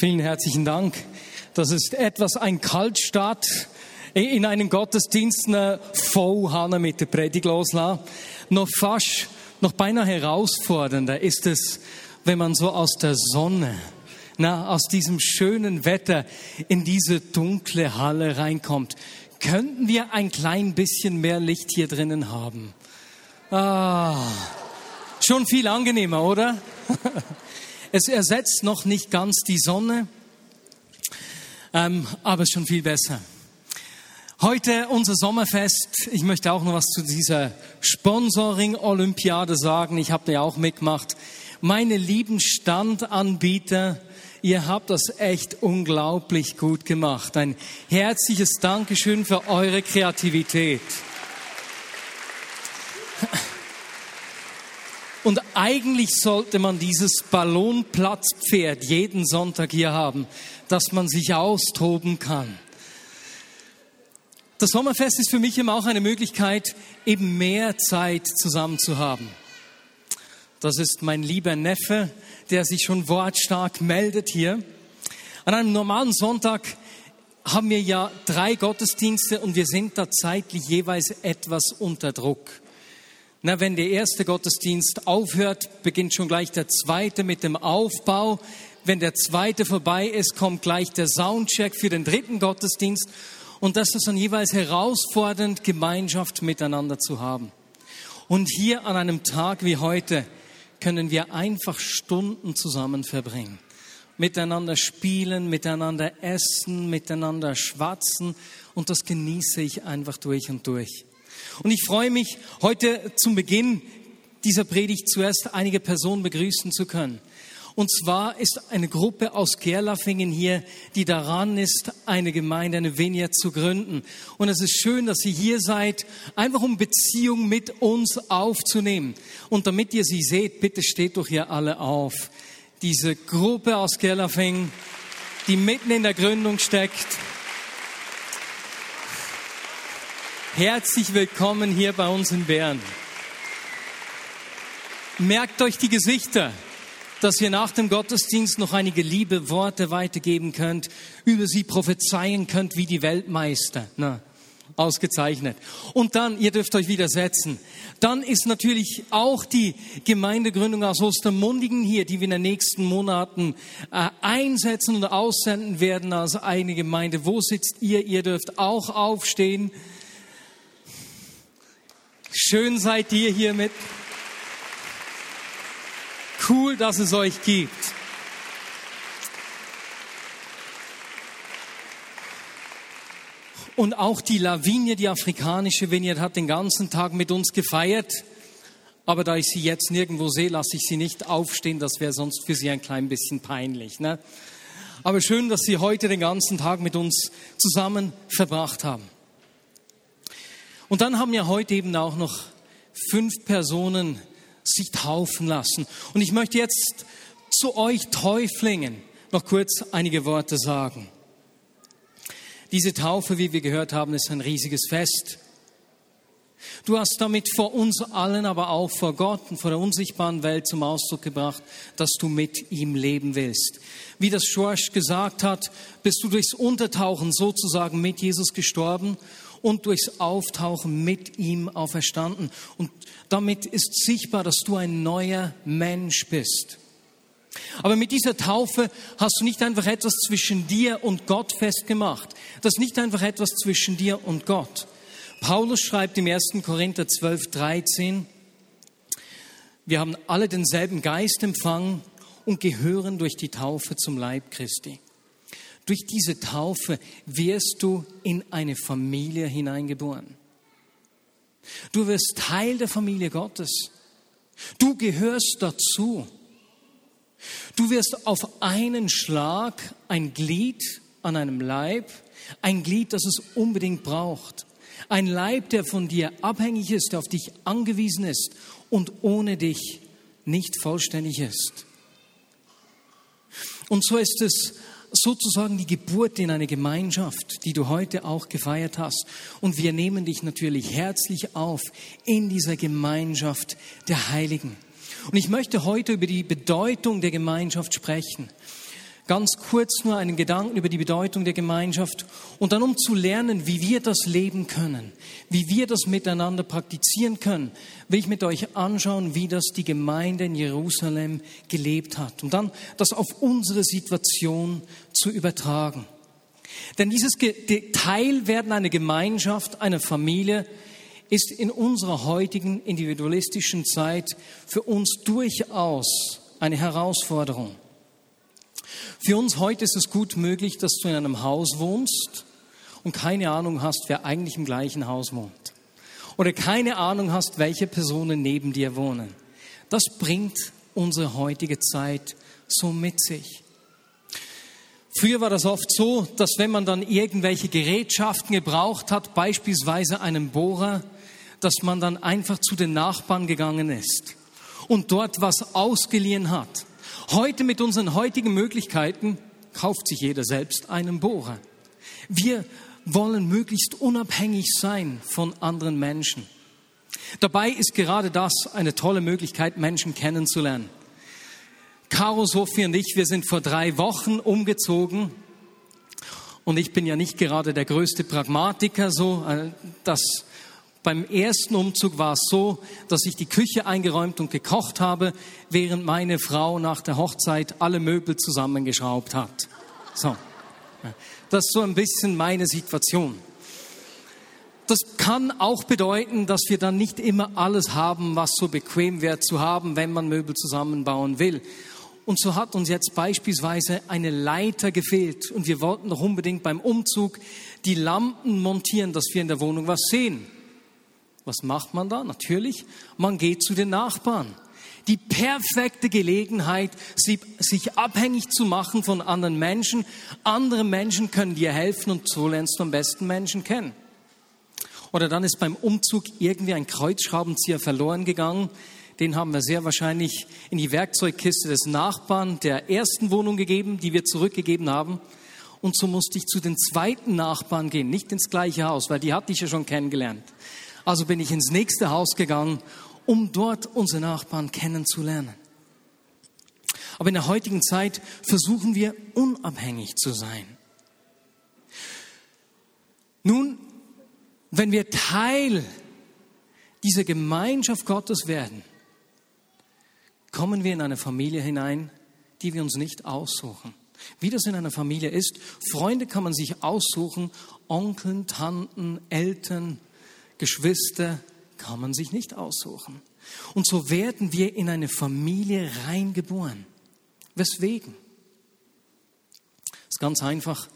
Vielen herzlichen Dank. Das ist etwas ein Kaltstart in einem Gottesdienst voll Hanna mit der Predigt loslassen. Noch fast, noch beinahe herausfordernder ist es, wenn man so aus der Sonne, na, aus diesem schönen Wetter in diese dunkle Halle reinkommt. Könnten wir ein klein bisschen mehr Licht hier drinnen haben? Ah, schon viel angenehmer, oder? Es ersetzt noch nicht ganz die Sonne, ähm, aber schon viel besser. Heute unser Sommerfest. Ich möchte auch noch was zu dieser Sponsoring-Olympiade sagen. Ich habe da ja auch mitgemacht. Meine lieben Standanbieter, ihr habt das echt unglaublich gut gemacht. Ein herzliches Dankeschön für eure Kreativität. Und eigentlich sollte man dieses Ballonplatzpferd jeden Sonntag hier haben, dass man sich austoben kann. Das Sommerfest ist für mich immer auch eine Möglichkeit, eben mehr Zeit zusammen zu haben. Das ist mein lieber Neffe, der sich schon wortstark meldet hier. An einem normalen Sonntag haben wir ja drei Gottesdienste und wir sind da zeitlich jeweils etwas unter Druck. Na, wenn der erste Gottesdienst aufhört, beginnt schon gleich der zweite mit dem Aufbau. Wenn der zweite vorbei ist, kommt gleich der Soundcheck für den dritten Gottesdienst. Und das ist dann jeweils herausfordernd, Gemeinschaft miteinander zu haben. Und hier an einem Tag wie heute können wir einfach Stunden zusammen verbringen. Miteinander spielen, miteinander essen, miteinander schwatzen. Und das genieße ich einfach durch und durch. Und ich freue mich, heute zum Beginn dieser Predigt zuerst einige Personen begrüßen zu können. Und zwar ist eine Gruppe aus Gerlafingen hier, die daran ist, eine Gemeinde, eine Vineyard zu gründen. Und es ist schön, dass ihr hier seid, einfach um Beziehung mit uns aufzunehmen. Und damit ihr sie seht, bitte steht doch hier alle auf. Diese Gruppe aus Gerlafingen, die mitten in der Gründung steckt. Herzlich willkommen hier bei uns in Bern. Merkt euch die Gesichter, dass ihr nach dem Gottesdienst noch einige liebe Worte weitergeben könnt, über sie prophezeien könnt wie die Weltmeister. Na, ausgezeichnet. Und dann, ihr dürft euch wieder setzen. Dann ist natürlich auch die Gemeindegründung aus Ostermundigen hier, die wir in den nächsten Monaten äh, einsetzen und aussenden werden als eine Gemeinde. Wo sitzt ihr? Ihr dürft auch aufstehen. Schön seid ihr hier mit. Cool, dass es euch gibt. Und auch die Lavinie, die afrikanische Vineyard, hat den ganzen Tag mit uns gefeiert. Aber da ich sie jetzt nirgendwo sehe, lasse ich sie nicht aufstehen. Das wäre sonst für sie ein klein bisschen peinlich. Ne? Aber schön, dass sie heute den ganzen Tag mit uns zusammen verbracht haben. Und dann haben ja heute eben auch noch fünf Personen sich taufen lassen. Und ich möchte jetzt zu euch Täuflingen noch kurz einige Worte sagen. Diese Taufe, wie wir gehört haben, ist ein riesiges Fest. Du hast damit vor uns allen, aber auch vor Gott und vor der unsichtbaren Welt zum Ausdruck gebracht, dass du mit ihm leben willst. Wie das Schorsch gesagt hat, bist du durchs Untertauchen sozusagen mit Jesus gestorben und durchs Auftauchen mit ihm auferstanden. Und damit ist sichtbar, dass du ein neuer Mensch bist. Aber mit dieser Taufe hast du nicht einfach etwas zwischen dir und Gott festgemacht. Das ist nicht einfach etwas zwischen dir und Gott. Paulus schreibt im 1. Korinther 12, 13, wir haben alle denselben Geist empfangen und gehören durch die Taufe zum Leib Christi. Durch diese Taufe wirst du in eine Familie hineingeboren. Du wirst Teil der Familie Gottes. Du gehörst dazu. Du wirst auf einen Schlag ein Glied an einem Leib, ein Glied, das es unbedingt braucht. Ein Leib, der von dir abhängig ist, auf dich angewiesen ist und ohne dich nicht vollständig ist. Und so ist es sozusagen die Geburt in eine Gemeinschaft, die du heute auch gefeiert hast. Und wir nehmen dich natürlich herzlich auf in dieser Gemeinschaft der Heiligen. Und ich möchte heute über die Bedeutung der Gemeinschaft sprechen. Ganz kurz nur einen Gedanken über die Bedeutung der Gemeinschaft und dann um zu lernen, wie wir das leben können, wie wir das miteinander praktizieren können, will ich mit euch anschauen, wie das die Gemeinde in Jerusalem gelebt hat und dann das auf unsere Situation zu übertragen. Denn dieses Teilwerden einer Gemeinschaft, einer Familie, ist in unserer heutigen individualistischen Zeit für uns durchaus eine Herausforderung. Für uns heute ist es gut möglich, dass du in einem Haus wohnst und keine Ahnung hast, wer eigentlich im gleichen Haus wohnt. Oder keine Ahnung hast, welche Personen neben dir wohnen. Das bringt unsere heutige Zeit so mit sich. Früher war das oft so, dass wenn man dann irgendwelche Gerätschaften gebraucht hat, beispielsweise einen Bohrer, dass man dann einfach zu den Nachbarn gegangen ist und dort was ausgeliehen hat. Heute mit unseren heutigen Möglichkeiten kauft sich jeder selbst einen Bohrer. Wir wollen möglichst unabhängig sein von anderen Menschen. Dabei ist gerade das eine tolle Möglichkeit, Menschen kennenzulernen. Caro, Sophie und ich, wir sind vor drei Wochen umgezogen. Und ich bin ja nicht gerade der größte Pragmatiker, so, äh, das beim ersten Umzug war es so, dass ich die Küche eingeräumt und gekocht habe, während meine Frau nach der Hochzeit alle Möbel zusammengeschraubt hat. So. Das ist so ein bisschen meine Situation. Das kann auch bedeuten, dass wir dann nicht immer alles haben, was so bequem wäre zu haben, wenn man Möbel zusammenbauen will. Und so hat uns jetzt beispielsweise eine Leiter gefehlt und wir wollten doch unbedingt beim Umzug die Lampen montieren, dass wir in der Wohnung was sehen. Was macht man da? Natürlich, man geht zu den Nachbarn. Die perfekte Gelegenheit, sich abhängig zu machen von anderen Menschen. Andere Menschen können dir helfen und so lernst du am besten Menschen kennen. Oder dann ist beim Umzug irgendwie ein Kreuzschraubenzieher verloren gegangen. Den haben wir sehr wahrscheinlich in die Werkzeugkiste des Nachbarn der ersten Wohnung gegeben, die wir zurückgegeben haben. Und so musste ich zu den zweiten Nachbarn gehen, nicht ins gleiche Haus, weil die hatte ich ja schon kennengelernt. Also bin ich ins nächste Haus gegangen, um dort unsere Nachbarn kennenzulernen. Aber in der heutigen Zeit versuchen wir unabhängig zu sein. Nun, wenn wir Teil dieser Gemeinschaft Gottes werden, kommen wir in eine Familie hinein, die wir uns nicht aussuchen. Wie das in einer Familie ist, Freunde kann man sich aussuchen, Onkeln, Tanten, Eltern, Geschwister kann man sich nicht aussuchen. Und so werden wir in eine Familie reingeboren. Weswegen? Das ist ganz einfach,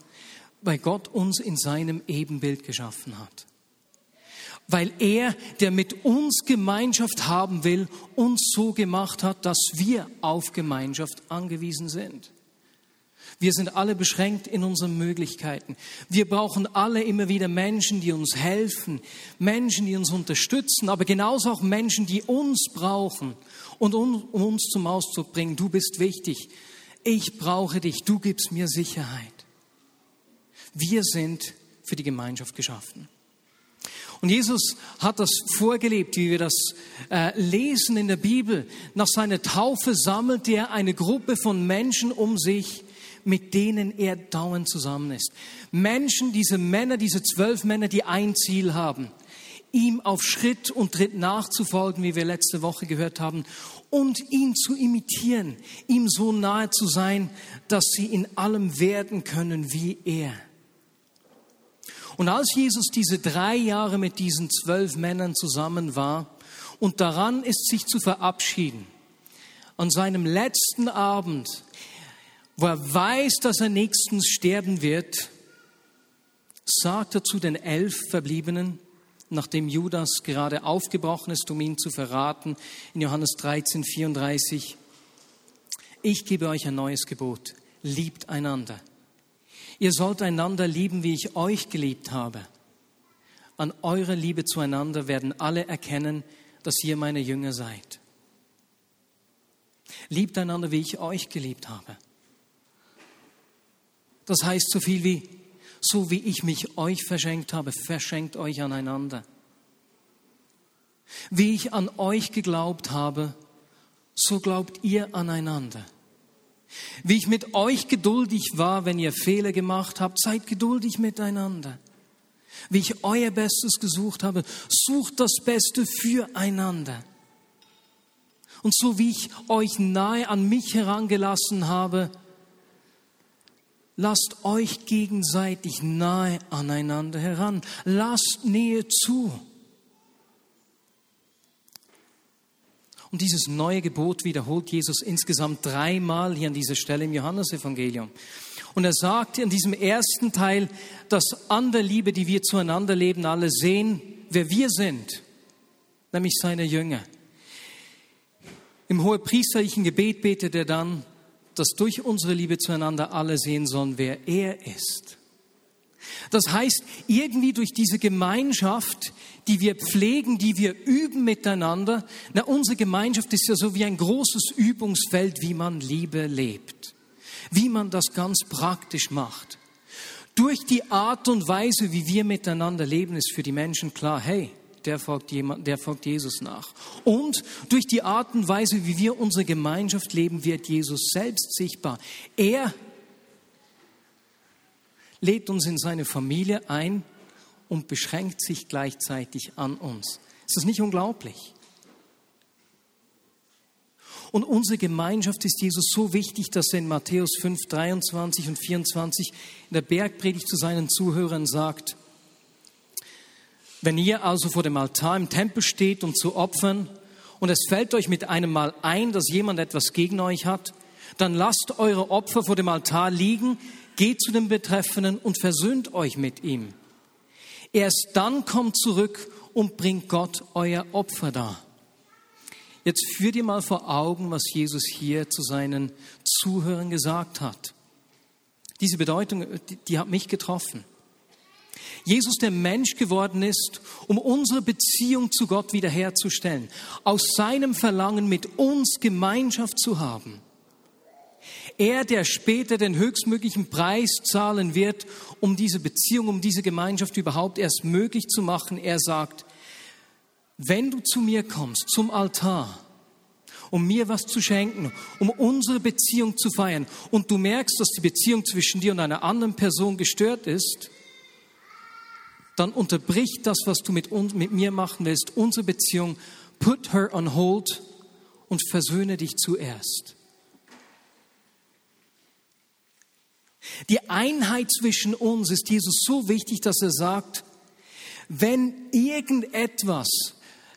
weil Gott uns in seinem Ebenbild geschaffen hat. Weil er, der mit uns Gemeinschaft haben will, uns so gemacht hat, dass wir auf Gemeinschaft angewiesen sind. Wir sind alle beschränkt in unseren Möglichkeiten. Wir brauchen alle immer wieder Menschen, die uns helfen, Menschen, die uns unterstützen, aber genauso auch Menschen, die uns brauchen und um uns zum Ausdruck bringen, du bist wichtig, ich brauche dich, du gibst mir Sicherheit. Wir sind für die Gemeinschaft geschaffen. Und Jesus hat das vorgelebt, wie wir das äh, lesen in der Bibel. Nach seiner Taufe sammelte er eine Gruppe von Menschen um sich, mit denen er dauernd zusammen ist. Menschen, diese Männer, diese zwölf Männer, die ein Ziel haben, ihm auf Schritt und Tritt nachzufolgen, wie wir letzte Woche gehört haben, und ihn zu imitieren, ihm so nahe zu sein, dass sie in allem werden können wie er. Und als Jesus diese drei Jahre mit diesen zwölf Männern zusammen war und daran ist, sich zu verabschieden, an seinem letzten Abend wo er weiß, dass er nächstens sterben wird, sagt er zu den elf Verbliebenen, nachdem Judas gerade aufgebrochen ist, um ihn zu verraten, in Johannes 13, 34, ich gebe euch ein neues Gebot, liebt einander. Ihr sollt einander lieben, wie ich euch geliebt habe. An eurer Liebe zueinander werden alle erkennen, dass ihr meine Jünger seid. Liebt einander, wie ich euch geliebt habe. Das heißt so viel wie, so wie ich mich euch verschenkt habe, verschenkt euch aneinander. Wie ich an euch geglaubt habe, so glaubt ihr aneinander. Wie ich mit euch geduldig war, wenn ihr Fehler gemacht habt, seid geduldig miteinander. Wie ich euer Bestes gesucht habe, sucht das Beste füreinander. Und so wie ich euch nahe an mich herangelassen habe, lasst euch gegenseitig nahe aneinander heran. Lasst Nähe zu. Und dieses neue Gebot wiederholt Jesus insgesamt dreimal hier an dieser Stelle im Johannesevangelium. Und er sagt in diesem ersten Teil, dass an der Liebe, die wir zueinander leben, alle sehen, wer wir sind, nämlich seine Jünger. Im hohepriesterlichen Gebet betet er dann, dass durch unsere Liebe zueinander alle sehen sollen, wer er ist. Das heißt, irgendwie durch diese Gemeinschaft, die wir pflegen, die wir üben miteinander, na, unsere Gemeinschaft ist ja so wie ein großes Übungsfeld, wie man Liebe lebt, wie man das ganz praktisch macht. Durch die Art und Weise, wie wir miteinander leben, ist für die Menschen klar, hey, der folgt, jemand, der folgt Jesus nach. Und durch die Art und Weise, wie wir unsere Gemeinschaft leben, wird Jesus selbst sichtbar. Er lädt uns in seine Familie ein und beschränkt sich gleichzeitig an uns. Ist das nicht unglaublich? Und unsere Gemeinschaft ist Jesus so wichtig, dass er in Matthäus 5, 23 und 24 in der Bergpredigt zu seinen Zuhörern sagt, wenn ihr also vor dem Altar im Tempel steht, um zu opfern, und es fällt euch mit einem Mal ein, dass jemand etwas gegen euch hat, dann lasst eure Opfer vor dem Altar liegen, geht zu dem Betreffenden und versöhnt euch mit ihm. Erst dann kommt zurück und bringt Gott euer Opfer dar. Jetzt führt ihr mal vor Augen, was Jesus hier zu seinen Zuhörern gesagt hat. Diese Bedeutung, die, die hat mich getroffen. Jesus, der Mensch geworden ist, um unsere Beziehung zu Gott wiederherzustellen, aus seinem Verlangen mit uns Gemeinschaft zu haben. Er, der später den höchstmöglichen Preis zahlen wird, um diese Beziehung, um diese Gemeinschaft überhaupt erst möglich zu machen, er sagt, wenn du zu mir kommst, zum Altar, um mir was zu schenken, um unsere Beziehung zu feiern, und du merkst, dass die Beziehung zwischen dir und einer anderen Person gestört ist, dann unterbrich das, was du mit, uns, mit mir machen willst, unsere Beziehung, put her on hold und versöhne dich zuerst. Die Einheit zwischen uns ist Jesus so wichtig, dass er sagt, wenn irgendetwas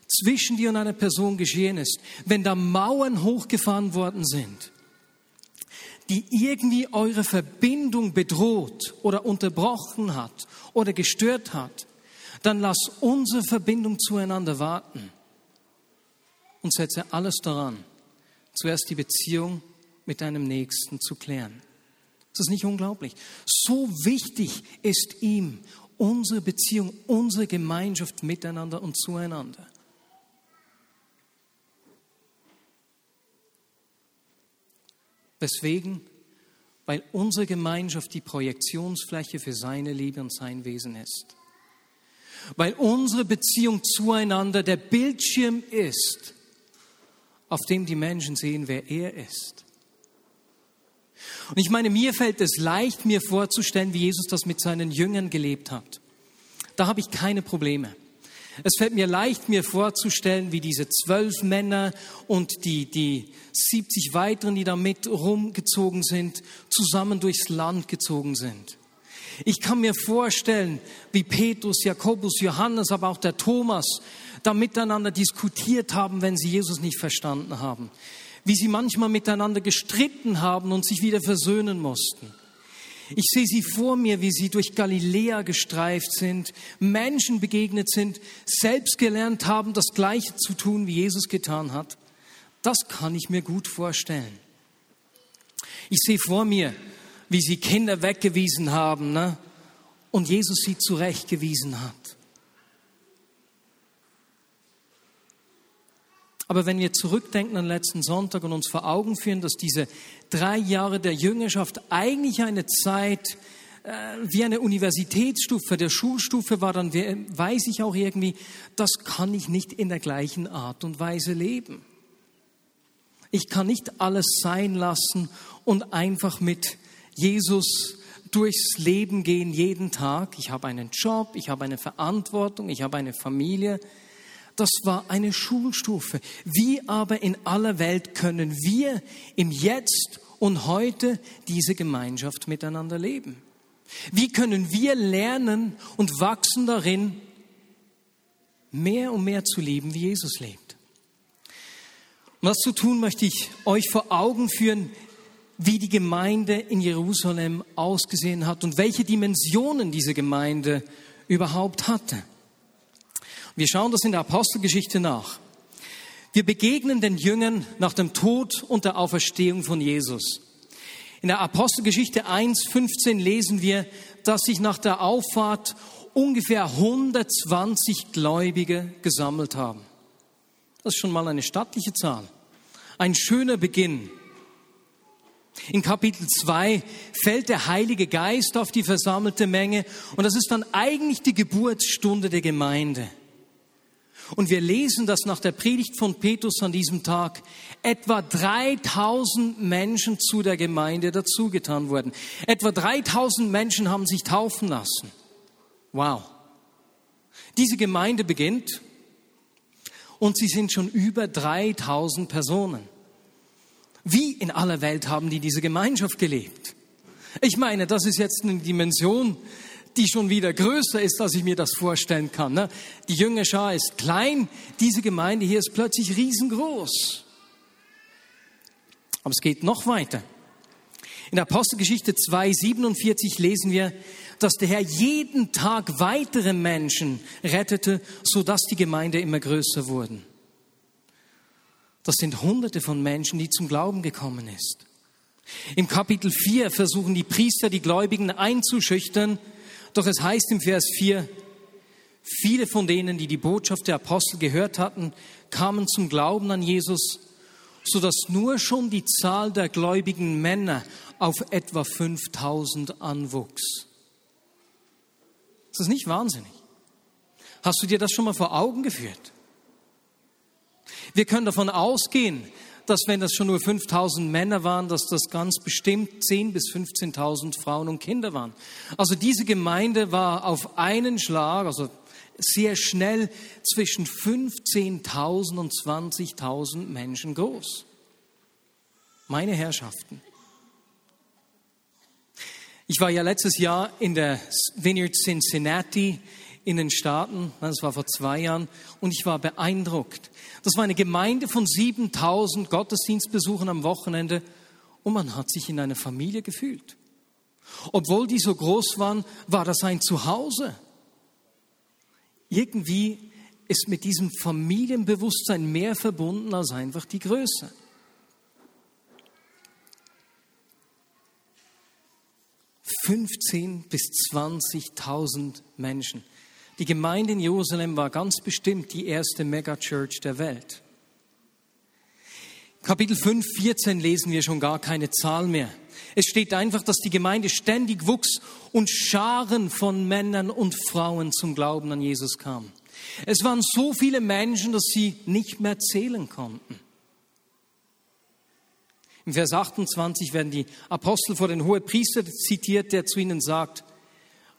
zwischen dir und einer Person geschehen ist, wenn da Mauern hochgefahren worden sind, die irgendwie eure Verbindung bedroht oder unterbrochen hat oder gestört hat, dann lass unsere Verbindung zueinander warten und setze alles daran, zuerst die Beziehung mit deinem Nächsten zu klären. Ist das nicht unglaublich? So wichtig ist ihm unsere Beziehung, unsere Gemeinschaft miteinander und zueinander. Weswegen? Weil unsere Gemeinschaft die Projektionsfläche für seine Liebe und sein Wesen ist. Weil unsere Beziehung zueinander der Bildschirm ist, auf dem die Menschen sehen, wer er ist. Und ich meine, mir fällt es leicht, mir vorzustellen, wie Jesus das mit seinen Jüngern gelebt hat. Da habe ich keine Probleme. Es fällt mir leicht, mir vorzustellen, wie diese zwölf Männer und die, die 70 weiteren, die da mit rumgezogen sind, zusammen durchs Land gezogen sind. Ich kann mir vorstellen, wie Petrus, Jakobus, Johannes, aber auch der Thomas da miteinander diskutiert haben, wenn sie Jesus nicht verstanden haben. Wie sie manchmal miteinander gestritten haben und sich wieder versöhnen mussten. Ich sehe sie vor mir, wie sie durch Galiläa gestreift sind, Menschen begegnet sind, selbst gelernt haben, das Gleiche zu tun, wie Jesus getan hat. Das kann ich mir gut vorstellen. Ich sehe vor mir, wie sie Kinder weggewiesen haben ne? und Jesus sie zurechtgewiesen hat. Aber wenn wir zurückdenken an letzten Sonntag und uns vor Augen führen, dass diese drei Jahre der Jüngerschaft eigentlich eine Zeit äh, wie eine Universitätsstufe, der Schulstufe war, dann weiß ich auch irgendwie, das kann ich nicht in der gleichen Art und Weise leben. Ich kann nicht alles sein lassen und einfach mit Jesus durchs Leben gehen jeden Tag. Ich habe einen Job, ich habe eine Verantwortung, ich habe eine Familie. Das war eine Schulstufe. Wie aber in aller Welt können wir im Jetzt und heute diese Gemeinschaft miteinander leben? Wie können wir lernen und wachsen darin, mehr und mehr zu lieben, wie Jesus lebt? Um das zu tun, möchte ich euch vor Augen führen, wie die Gemeinde in Jerusalem ausgesehen hat und welche Dimensionen diese Gemeinde überhaupt hatte. Wir schauen das in der Apostelgeschichte nach. Wir begegnen den Jüngern nach dem Tod und der Auferstehung von Jesus. In der Apostelgeschichte 1.15 lesen wir, dass sich nach der Auffahrt ungefähr 120 Gläubige gesammelt haben. Das ist schon mal eine stattliche Zahl. Ein schöner Beginn. In Kapitel 2 fällt der Heilige Geist auf die versammelte Menge und das ist dann eigentlich die Geburtsstunde der Gemeinde. Und wir lesen, dass nach der Predigt von Petrus an diesem Tag etwa 3000 Menschen zu der Gemeinde dazugetan wurden. Etwa 3000 Menschen haben sich taufen lassen. Wow. Diese Gemeinde beginnt und sie sind schon über 3000 Personen. Wie in aller Welt haben die diese Gemeinschaft gelebt? Ich meine, das ist jetzt eine Dimension, die schon wieder größer ist, als ich mir das vorstellen kann. Ne? Die Jüngerschar ist klein, diese Gemeinde hier ist plötzlich riesengroß. Aber es geht noch weiter. In der Apostelgeschichte 2,47 lesen wir, dass der Herr jeden Tag weitere Menschen rettete, sodass die Gemeinde immer größer wurden. Das sind Hunderte von Menschen, die zum Glauben gekommen ist. Im Kapitel 4 versuchen die Priester die Gläubigen einzuschüchtern, doch es heißt im Vers 4, viele von denen, die die Botschaft der Apostel gehört hatten, kamen zum Glauben an Jesus, sodass nur schon die Zahl der gläubigen Männer auf etwa 5000 anwuchs. Ist das nicht wahnsinnig? Hast du dir das schon mal vor Augen geführt? Wir können davon ausgehen, dass wenn das schon nur 5000 Männer waren, dass das ganz bestimmt 10.000 bis 15.000 Frauen und Kinder waren. Also diese Gemeinde war auf einen Schlag, also sehr schnell zwischen 15.000 und 20.000 Menschen groß. Meine Herrschaften. Ich war ja letztes Jahr in der Vineyard Cincinnati in den Staaten, das war vor zwei Jahren, und ich war beeindruckt. Das war eine Gemeinde von 7000 Gottesdienstbesuchern am Wochenende und man hat sich in einer Familie gefühlt. Obwohl die so groß waren, war das ein Zuhause. Irgendwie ist mit diesem Familienbewusstsein mehr verbunden als einfach die Größe. 15 bis 20.000 Menschen. Die Gemeinde in Jerusalem war ganz bestimmt die erste Megachurch der Welt. Kapitel 5, 14 lesen wir schon gar keine Zahl mehr. Es steht einfach, dass die Gemeinde ständig wuchs und Scharen von Männern und Frauen zum Glauben an Jesus kamen. Es waren so viele Menschen, dass sie nicht mehr zählen konnten. Im Vers 28 werden die Apostel vor den Hohepriester zitiert, der zu ihnen sagt,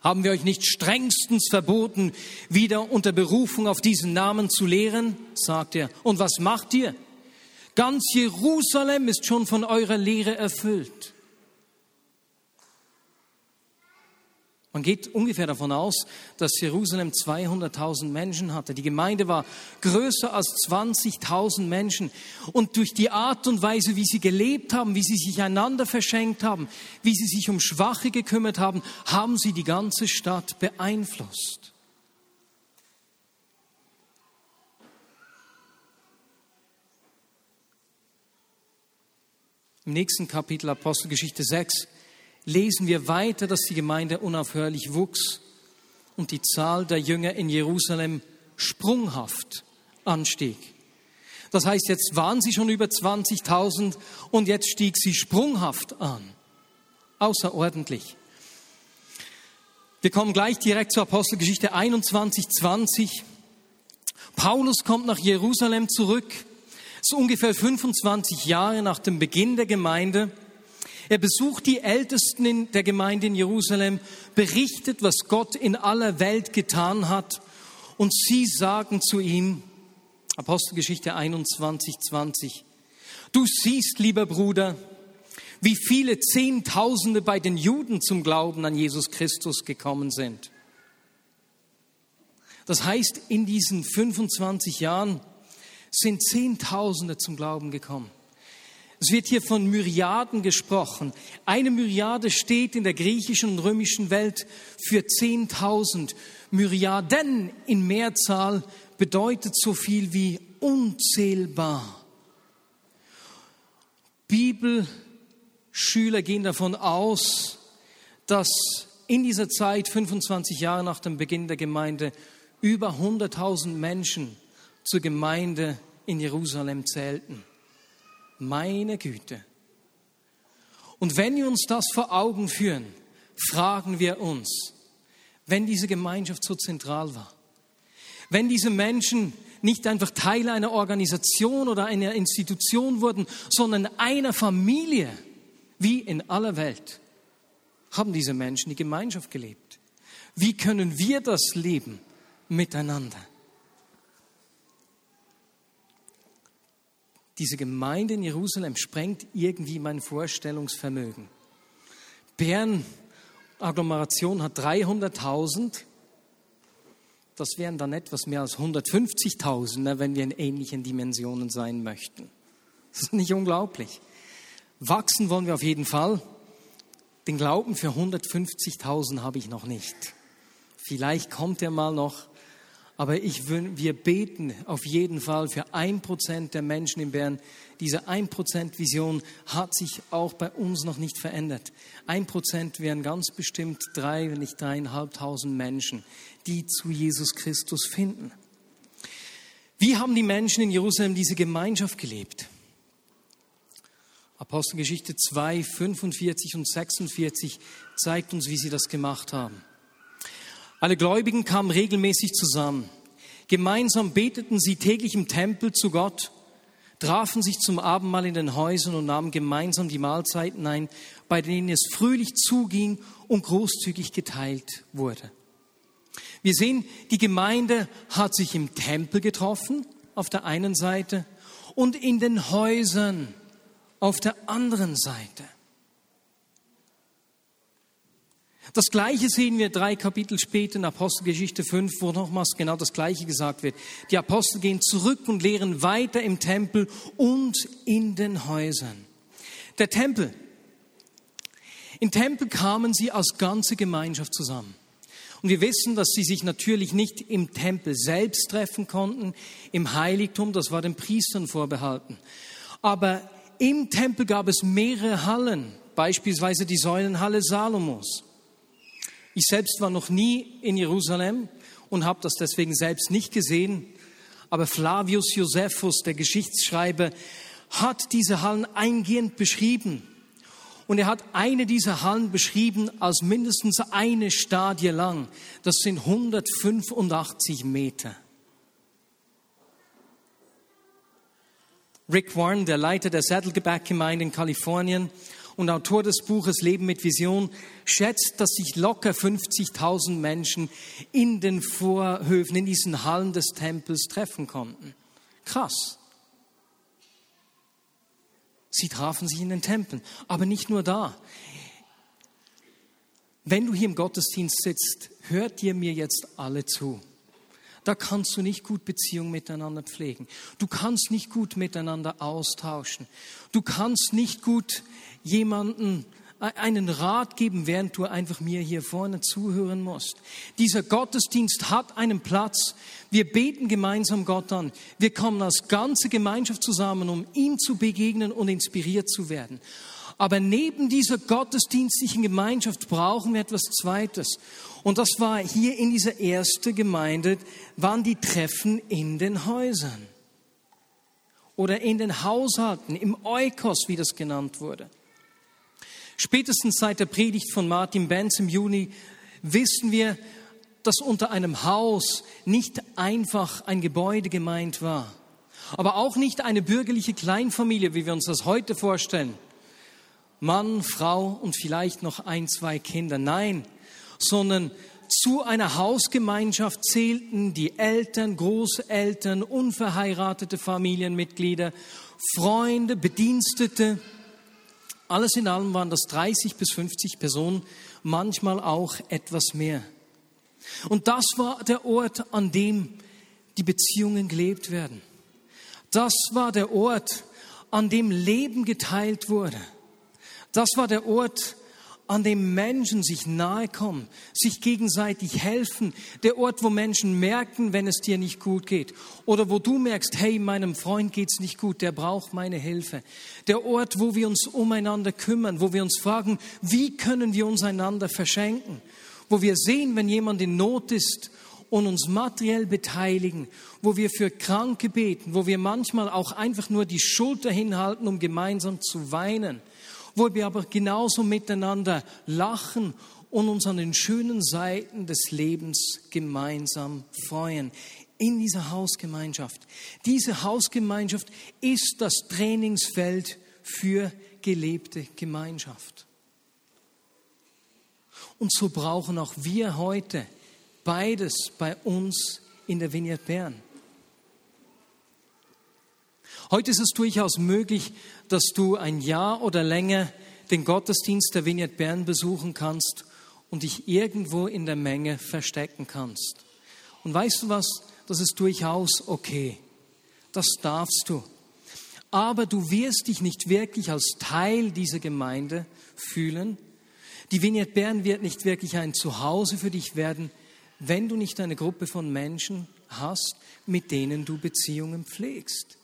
haben wir euch nicht strengstens verboten, wieder unter Berufung auf diesen Namen zu lehren? sagt er. Und was macht ihr? Ganz Jerusalem ist schon von eurer Lehre erfüllt. Man geht ungefähr davon aus, dass Jerusalem 200.000 Menschen hatte. Die Gemeinde war größer als 20.000 Menschen. Und durch die Art und Weise, wie sie gelebt haben, wie sie sich einander verschenkt haben, wie sie sich um Schwache gekümmert haben, haben sie die ganze Stadt beeinflusst. Im nächsten Kapitel Apostelgeschichte 6 lesen wir weiter, dass die Gemeinde unaufhörlich wuchs und die Zahl der Jünger in Jerusalem sprunghaft anstieg. Das heißt, jetzt waren sie schon über 20.000 und jetzt stieg sie sprunghaft an. Außerordentlich. Wir kommen gleich direkt zur Apostelgeschichte 21, 20. Paulus kommt nach Jerusalem zurück so ungefähr 25 Jahre nach dem Beginn der Gemeinde. Er besucht die Ältesten in der Gemeinde in Jerusalem, berichtet, was Gott in aller Welt getan hat. Und sie sagen zu ihm, Apostelgeschichte 21, 20, du siehst, lieber Bruder, wie viele Zehntausende bei den Juden zum Glauben an Jesus Christus gekommen sind. Das heißt, in diesen 25 Jahren sind Zehntausende zum Glauben gekommen. Es wird hier von Myriaden gesprochen. Eine Myriade steht in der griechischen und römischen Welt für 10.000. Myriaden in Mehrzahl bedeutet so viel wie unzählbar. Bibelschüler gehen davon aus, dass in dieser Zeit, 25 Jahre nach dem Beginn der Gemeinde, über 100.000 Menschen zur Gemeinde in Jerusalem zählten. Meine Güte. Und wenn wir uns das vor Augen führen, fragen wir uns, wenn diese Gemeinschaft so zentral war, wenn diese Menschen nicht einfach Teil einer Organisation oder einer Institution wurden, sondern einer Familie, wie in aller Welt, haben diese Menschen die Gemeinschaft gelebt. Wie können wir das leben miteinander? Diese Gemeinde in Jerusalem sprengt irgendwie mein Vorstellungsvermögen. Bern Agglomeration hat 300.000. Das wären dann etwas mehr als 150.000, ne, wenn wir in ähnlichen Dimensionen sein möchten. Das ist nicht unglaublich. Wachsen wollen wir auf jeden Fall. Den Glauben für 150.000 habe ich noch nicht. Vielleicht kommt er mal noch, aber ich, wir beten auf jeden Fall für ein Prozent der Menschen in Bern. Diese ein Prozent Vision hat sich auch bei uns noch nicht verändert. Ein Prozent wären ganz bestimmt drei, wenn nicht dreieinhalbtausend Menschen, die zu Jesus Christus finden. Wie haben die Menschen in Jerusalem diese Gemeinschaft gelebt? Apostelgeschichte 2, 45 und 46 zeigt uns, wie sie das gemacht haben. Alle Gläubigen kamen regelmäßig zusammen. Gemeinsam beteten sie täglich im Tempel zu Gott, trafen sich zum Abendmahl in den Häusern und nahmen gemeinsam die Mahlzeiten ein, bei denen es fröhlich zuging und großzügig geteilt wurde. Wir sehen, die Gemeinde hat sich im Tempel getroffen, auf der einen Seite, und in den Häusern auf der anderen Seite. Das Gleiche sehen wir drei Kapitel später in Apostelgeschichte 5, wo nochmals genau das Gleiche gesagt wird. Die Apostel gehen zurück und lehren weiter im Tempel und in den Häusern. Der Tempel. Im Tempel kamen sie als ganze Gemeinschaft zusammen. Und wir wissen, dass sie sich natürlich nicht im Tempel selbst treffen konnten, im Heiligtum, das war den Priestern vorbehalten. Aber im Tempel gab es mehrere Hallen, beispielsweise die Säulenhalle Salomos. Ich selbst war noch nie in Jerusalem und habe das deswegen selbst nicht gesehen. Aber Flavius Josephus, der Geschichtsschreiber, hat diese Hallen eingehend beschrieben. Und er hat eine dieser Hallen beschrieben als mindestens eine Stadie lang. Das sind 185 Meter. Rick Warren, der Leiter der Saddleback-Gemeinde in Kalifornien, und Autor des Buches Leben mit Vision, schätzt, dass sich locker 50.000 Menschen in den Vorhöfen, in diesen Hallen des Tempels treffen konnten. Krass. Sie trafen sich in den Tempeln, aber nicht nur da. Wenn du hier im Gottesdienst sitzt, hört dir mir jetzt alle zu. Da kannst du nicht gut Beziehungen miteinander pflegen. Du kannst nicht gut miteinander austauschen. Du kannst nicht gut jemanden einen Rat geben, während du einfach mir hier vorne zuhören musst. Dieser Gottesdienst hat einen Platz. Wir beten gemeinsam Gott an. Wir kommen als ganze Gemeinschaft zusammen, um ihm zu begegnen und inspiriert zu werden. Aber neben dieser gottesdienstlichen Gemeinschaft brauchen wir etwas Zweites. Und das war hier in dieser ersten Gemeinde, waren die Treffen in den Häusern. Oder in den Haushalten, im Eukos, wie das genannt wurde. Spätestens seit der Predigt von Martin Benz im Juni wissen wir, dass unter einem Haus nicht einfach ein Gebäude gemeint war. Aber auch nicht eine bürgerliche Kleinfamilie, wie wir uns das heute vorstellen. Mann, Frau und vielleicht noch ein, zwei Kinder. Nein, sondern zu einer Hausgemeinschaft zählten die Eltern, Großeltern, unverheiratete Familienmitglieder, Freunde, Bedienstete. Alles in allem waren das 30 bis 50 Personen, manchmal auch etwas mehr. Und das war der Ort, an dem die Beziehungen gelebt werden. Das war der Ort, an dem Leben geteilt wurde. Das war der Ort, an dem Menschen sich nahe kommen, sich gegenseitig helfen, der Ort, wo Menschen merken, wenn es dir nicht gut geht, oder wo du merkst, hey, meinem Freund geht's nicht gut, der braucht meine Hilfe, der Ort, wo wir uns umeinander kümmern, wo wir uns fragen, wie können wir uns einander verschenken, wo wir sehen, wenn jemand in Not ist und uns materiell beteiligen, wo wir für Kranke beten, wo wir manchmal auch einfach nur die Schulter hinhalten, um gemeinsam zu weinen wo wir aber genauso miteinander lachen und uns an den schönen Seiten des Lebens gemeinsam freuen. In dieser Hausgemeinschaft. Diese Hausgemeinschaft ist das Trainingsfeld für gelebte Gemeinschaft. Und so brauchen auch wir heute beides bei uns in der Vineyard Bern. Heute ist es durchaus möglich, dass du ein Jahr oder länger den Gottesdienst der Vineyard Bern besuchen kannst und dich irgendwo in der Menge verstecken kannst. Und weißt du was? Das ist durchaus okay. Das darfst du. Aber du wirst dich nicht wirklich als Teil dieser Gemeinde fühlen. Die Vineyard Bern wird nicht wirklich ein Zuhause für dich werden, wenn du nicht eine Gruppe von Menschen hast, mit denen du Beziehungen pflegst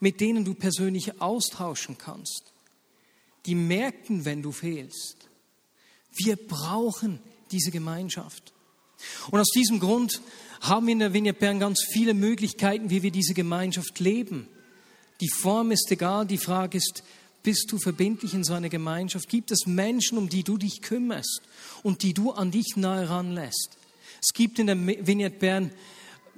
mit denen du persönlich austauschen kannst. Die merken, wenn du fehlst. Wir brauchen diese Gemeinschaft. Und aus diesem Grund haben wir in der Vineyard Bern ganz viele Möglichkeiten, wie wir diese Gemeinschaft leben. Die Form ist egal, die Frage ist, bist du verbindlich in so einer Gemeinschaft? Gibt es Menschen, um die du dich kümmerst und die du an dich nahe ranlässt? Es gibt in der Vineyard Bern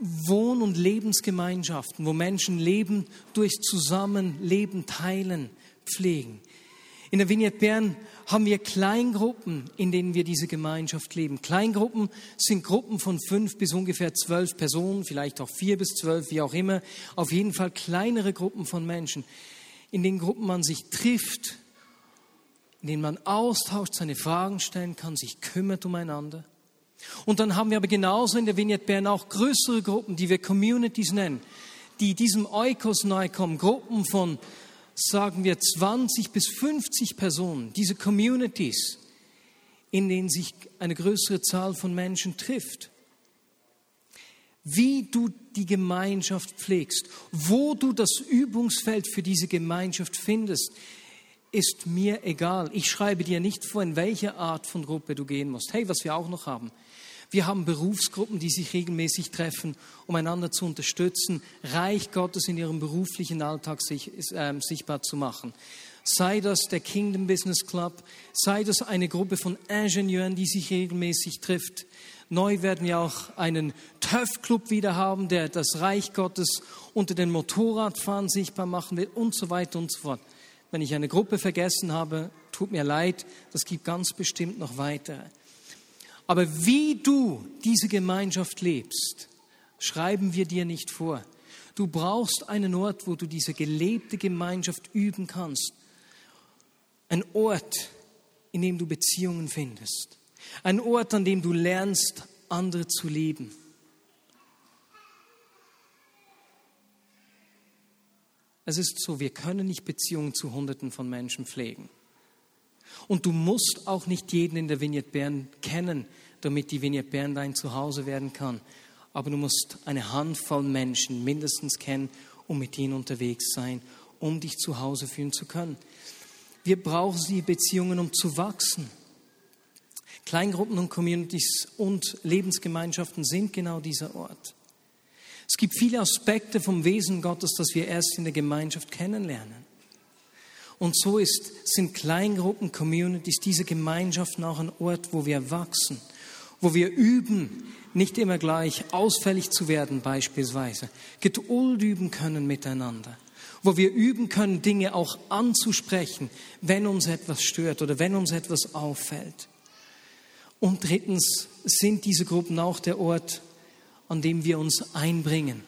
Wohn- und Lebensgemeinschaften, wo Menschen Leben durch Zusammenleben teilen, pflegen. In der Vignette Bern haben wir Kleingruppen, in denen wir diese Gemeinschaft leben. Kleingruppen sind Gruppen von fünf bis ungefähr zwölf Personen, vielleicht auch vier bis zwölf, wie auch immer. Auf jeden Fall kleinere Gruppen von Menschen, in denen Gruppen man sich trifft, in denen man austauscht, seine Fragen stellen kann, sich kümmert umeinander. Und dann haben wir aber genauso in der Vignette Bern auch größere Gruppen, die wir Communities nennen, die diesem Eukos nahe kommen. Gruppen von, sagen wir, 20 bis 50 Personen. Diese Communities, in denen sich eine größere Zahl von Menschen trifft. Wie du die Gemeinschaft pflegst, wo du das Übungsfeld für diese Gemeinschaft findest, ist mir egal. Ich schreibe dir nicht vor, in welche Art von Gruppe du gehen musst. Hey, was wir auch noch haben. Wir haben Berufsgruppen, die sich regelmäßig treffen, um einander zu unterstützen, Reich Gottes in ihrem beruflichen Alltag sich, äh, sichtbar zu machen. Sei das der Kingdom Business Club, sei das eine Gruppe von Ingenieuren, die sich regelmäßig trifft. Neu werden wir auch einen TÜV-Club wieder haben, der das Reich Gottes unter den Motorradfahren sichtbar machen will und so weiter und so fort. Wenn ich eine Gruppe vergessen habe, tut mir leid, das gibt ganz bestimmt noch weitere. Aber wie du diese Gemeinschaft lebst, schreiben wir dir nicht vor. Du brauchst einen Ort, wo du diese gelebte Gemeinschaft üben kannst. Ein Ort, in dem du Beziehungen findest. Ein Ort, an dem du lernst, andere zu lieben. Es ist so, wir können nicht Beziehungen zu Hunderten von Menschen pflegen. Und du musst auch nicht jeden in der Vignette Bern kennen, damit die Vignette Bern dein Zuhause werden kann. Aber du musst eine Handvoll Menschen mindestens kennen und mit ihnen unterwegs sein, um dich zu Hause fühlen zu können. Wir brauchen die Beziehungen, um zu wachsen. Kleingruppen und Communities und Lebensgemeinschaften sind genau dieser Ort. Es gibt viele Aspekte vom Wesen Gottes, das wir erst in der Gemeinschaft kennenlernen. Und so ist, sind Kleingruppen, Communities, diese Gemeinschaften auch ein Ort, wo wir wachsen, wo wir üben, nicht immer gleich ausfällig zu werden beispielsweise, Geduld üben können miteinander, wo wir üben können, Dinge auch anzusprechen, wenn uns etwas stört oder wenn uns etwas auffällt. Und drittens sind diese Gruppen auch der Ort, an dem wir uns einbringen,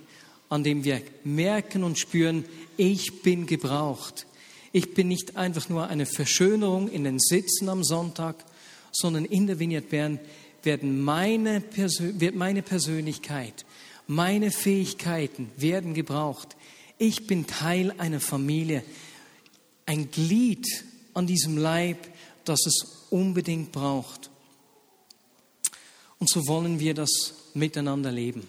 an dem wir merken und spüren, ich bin gebraucht. Ich bin nicht einfach nur eine Verschönerung in den Sitzen am Sonntag, sondern in der Vignette Bern werden meine, wird meine Persönlichkeit, meine Fähigkeiten werden gebraucht. Ich bin Teil einer Familie, ein Glied an diesem Leib, das es unbedingt braucht. Und so wollen wir das miteinander leben.